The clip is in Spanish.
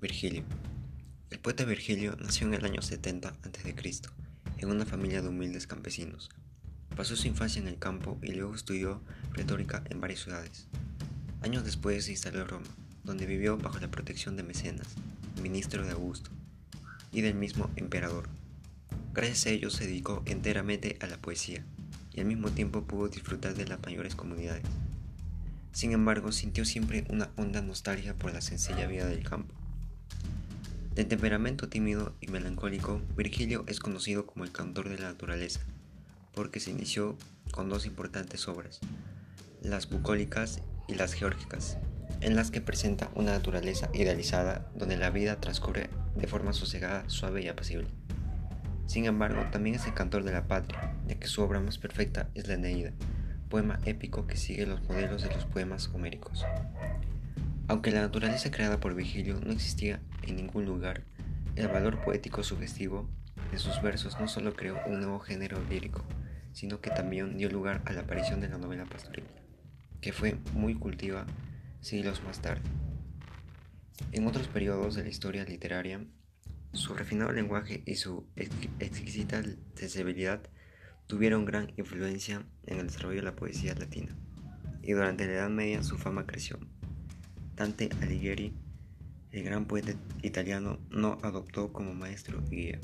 Virgilio. El poeta Virgilio nació en el año 70 a.C., en una familia de humildes campesinos. Pasó su infancia en el campo y luego estudió retórica en varias ciudades. Años después se instaló en Roma, donde vivió bajo la protección de Mecenas, ministro de Augusto, y del mismo emperador. Gracias a ello se dedicó enteramente a la poesía y al mismo tiempo pudo disfrutar de las mayores comunidades. Sin embargo, sintió siempre una honda nostalgia por la sencilla vida del campo. De temperamento tímido y melancólico, Virgilio es conocido como el cantor de la naturaleza, porque se inició con dos importantes obras, las bucólicas y las geórgicas, en las que presenta una naturaleza idealizada donde la vida transcurre de forma sosegada, suave y apacible. Sin embargo, también es el cantor de la patria, ya que su obra más perfecta es la Eneida, poema épico que sigue los modelos de los poemas homéricos. Aunque la naturaleza creada por Virgilio no existía en ningún lugar, el valor poético sugestivo de sus versos no solo creó un nuevo género lírico, sino que también dio lugar a la aparición de la novela pastoril, que fue muy cultiva siglos más tarde. En otros periodos de la historia literaria, su refinado lenguaje y su exquisita sensibilidad tuvieron gran influencia en el desarrollo de la poesía latina, y durante la Edad Media su fama creció. Alighieri, el gran poeta italiano, no adoptó como maestro guía.